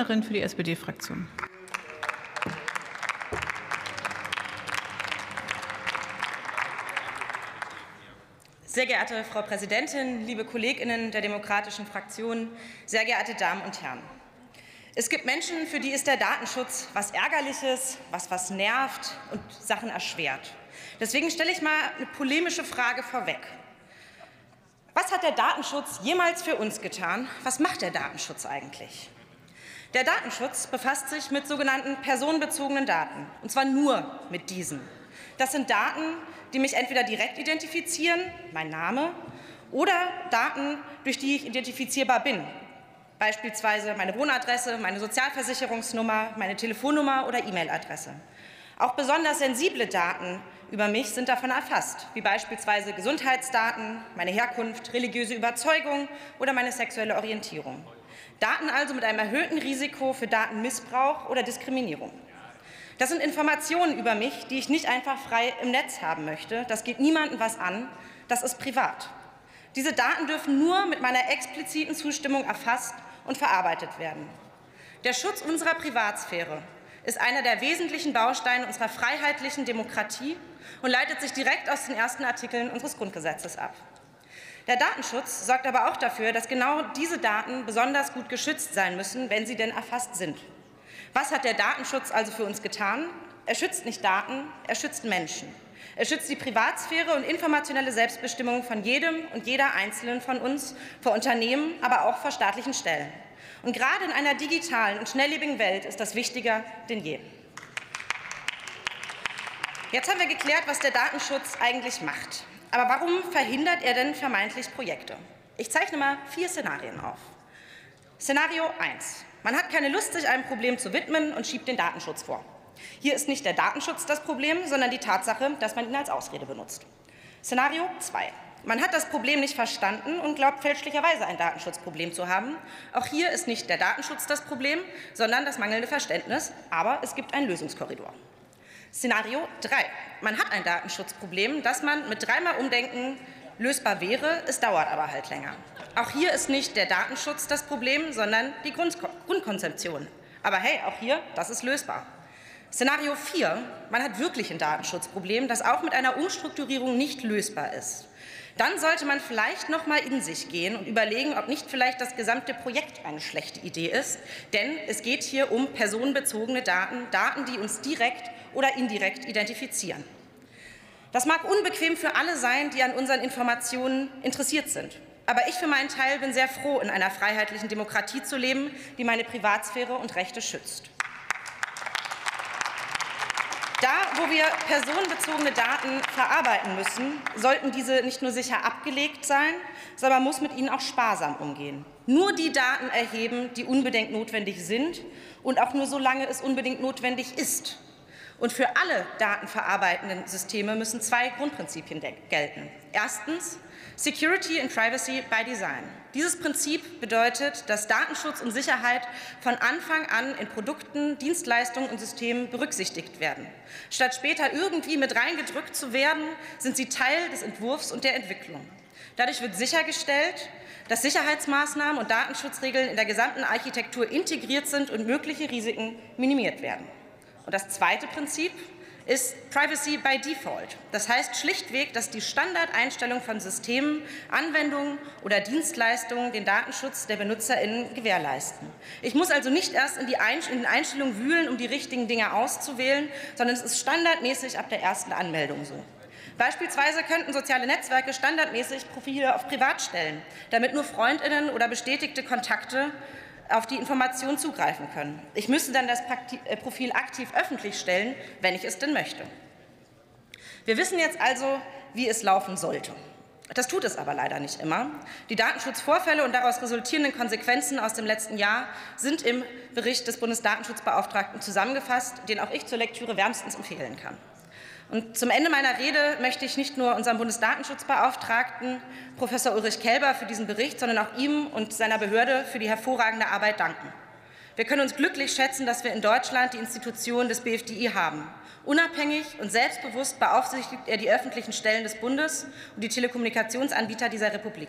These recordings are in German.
Rednerin für die SPD-Fraktion. Sehr geehrte Frau Präsidentin, liebe Kolleginnen der demokratischen Fraktionen, sehr geehrte Damen und Herren! Es gibt Menschen, für die ist der Datenschutz was Ärgerliches, was was nervt und Sachen erschwert. Deswegen stelle ich mal eine polemische Frage vorweg. Was hat der Datenschutz jemals für uns getan? Was macht der Datenschutz eigentlich? Der Datenschutz befasst sich mit sogenannten personenbezogenen Daten, und zwar nur mit diesen. Das sind Daten, die mich entweder direkt identifizieren, mein Name, oder Daten, durch die ich identifizierbar bin, beispielsweise meine Wohnadresse, meine Sozialversicherungsnummer, meine Telefonnummer oder E-Mail-Adresse. Auch besonders sensible Daten über mich sind davon erfasst, wie beispielsweise Gesundheitsdaten, meine Herkunft, religiöse Überzeugung oder meine sexuelle Orientierung. Daten also mit einem erhöhten Risiko für Datenmissbrauch oder Diskriminierung. Das sind Informationen über mich, die ich nicht einfach frei im Netz haben möchte. Das geht niemandem was an. Das ist privat. Diese Daten dürfen nur mit meiner expliziten Zustimmung erfasst und verarbeitet werden. Der Schutz unserer Privatsphäre ist einer der wesentlichen Bausteine unserer freiheitlichen Demokratie und leitet sich direkt aus den ersten Artikeln unseres Grundgesetzes ab. Der Datenschutz sorgt aber auch dafür, dass genau diese Daten besonders gut geschützt sein müssen, wenn sie denn erfasst sind. Was hat der Datenschutz also für uns getan? Er schützt nicht Daten, er schützt Menschen. Er schützt die Privatsphäre und informationelle Selbstbestimmung von jedem und jeder Einzelnen von uns, vor Unternehmen, aber auch vor staatlichen Stellen. Und gerade in einer digitalen und schnelllebigen Welt ist das wichtiger denn je. Jetzt haben wir geklärt, was der Datenschutz eigentlich macht. Aber warum verhindert er denn vermeintlich Projekte? Ich zeichne mal vier Szenarien auf. Szenario 1. Man hat keine Lust, sich einem Problem zu widmen und schiebt den Datenschutz vor. Hier ist nicht der Datenschutz das Problem, sondern die Tatsache, dass man ihn als Ausrede benutzt. Szenario 2. Man hat das Problem nicht verstanden und glaubt fälschlicherweise ein Datenschutzproblem zu haben. Auch hier ist nicht der Datenschutz das Problem, sondern das mangelnde Verständnis. Aber es gibt einen Lösungskorridor. Szenario 3. Man hat ein Datenschutzproblem, das man mit dreimal Umdenken lösbar wäre, es dauert aber halt länger. Auch hier ist nicht der Datenschutz das Problem, sondern die Grundkonzeption. Aber hey, auch hier, das ist lösbar. Szenario 4. Man hat wirklich ein Datenschutzproblem, das auch mit einer Umstrukturierung nicht lösbar ist. Dann sollte man vielleicht noch mal in sich gehen und überlegen, ob nicht vielleicht das gesamte Projekt eine schlechte Idee ist. Denn es geht hier um personenbezogene Daten, Daten, die uns direkt oder indirekt identifizieren. Das mag unbequem für alle sein, die an unseren Informationen interessiert sind. Aber ich für meinen Teil bin sehr froh, in einer freiheitlichen Demokratie zu leben, die meine Privatsphäre und Rechte schützt. Da, wo wir personenbezogene Daten verarbeiten müssen, sollten diese nicht nur sicher abgelegt sein, sondern man muss mit ihnen auch sparsam umgehen. Nur die Daten erheben, die unbedingt notwendig sind und auch nur solange es unbedingt notwendig ist. Und für alle datenverarbeitenden Systeme müssen zwei Grundprinzipien gelten. Erstens Security and Privacy by Design. Dieses Prinzip bedeutet, dass Datenschutz und Sicherheit von Anfang an in Produkten, Dienstleistungen und Systemen berücksichtigt werden. Statt später irgendwie mit reingedrückt zu werden, sind sie Teil des Entwurfs und der Entwicklung. Dadurch wird sichergestellt, dass Sicherheitsmaßnahmen und Datenschutzregeln in der gesamten Architektur integriert sind und mögliche Risiken minimiert werden. Und das zweite Prinzip ist Privacy by Default. Das heißt schlichtweg, dass die Standardeinstellung von Systemen, Anwendungen oder Dienstleistungen den Datenschutz der BenutzerInnen gewährleisten. Ich muss also nicht erst in, die in den Einstellungen wühlen, um die richtigen Dinge auszuwählen, sondern es ist standardmäßig ab der ersten Anmeldung so. Beispielsweise könnten soziale Netzwerke standardmäßig Profile auf Privat stellen, damit nur Freundinnen oder bestätigte Kontakte auf die Information zugreifen können. Ich müsste dann das äh, Profil aktiv öffentlich stellen, wenn ich es denn möchte. Wir wissen jetzt also, wie es laufen sollte. Das tut es aber leider nicht immer. Die Datenschutzvorfälle und daraus resultierenden Konsequenzen aus dem letzten Jahr sind im Bericht des Bundesdatenschutzbeauftragten zusammengefasst, den auch ich zur Lektüre wärmstens empfehlen kann. Und zum Ende meiner Rede möchte ich nicht nur unserem Bundesdatenschutzbeauftragten Professor Ulrich Kelber für diesen Bericht, sondern auch ihm und seiner Behörde für die hervorragende Arbeit danken. Wir können uns glücklich schätzen, dass wir in Deutschland die Institution des BFDI haben. Unabhängig und selbstbewusst beaufsichtigt er die öffentlichen Stellen des Bundes und die Telekommunikationsanbieter dieser Republik.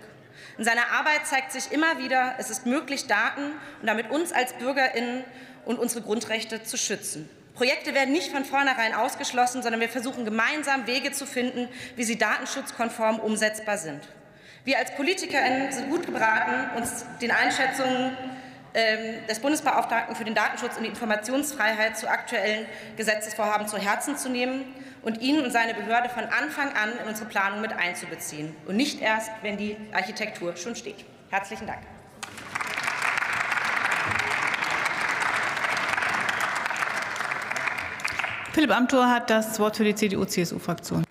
In seiner Arbeit zeigt sich immer wieder, es ist möglich, Daten und damit uns als BürgerInnen und unsere Grundrechte zu schützen. Projekte werden nicht von vornherein ausgeschlossen, sondern wir versuchen gemeinsam Wege zu finden, wie sie datenschutzkonform umsetzbar sind. Wir als PolitikerInnen sind gut beraten, uns den Einschätzungen ähm, des Bundesbeauftragten für den Datenschutz und die Informationsfreiheit zu aktuellen Gesetzesvorhaben zu Herzen zu nehmen und ihn und seine Behörde von Anfang an in unsere Planung mit einzubeziehen und nicht erst, wenn die Architektur schon steht. Herzlichen Dank. Philipp Amthor hat das Wort für die CDU-CSU-Fraktion.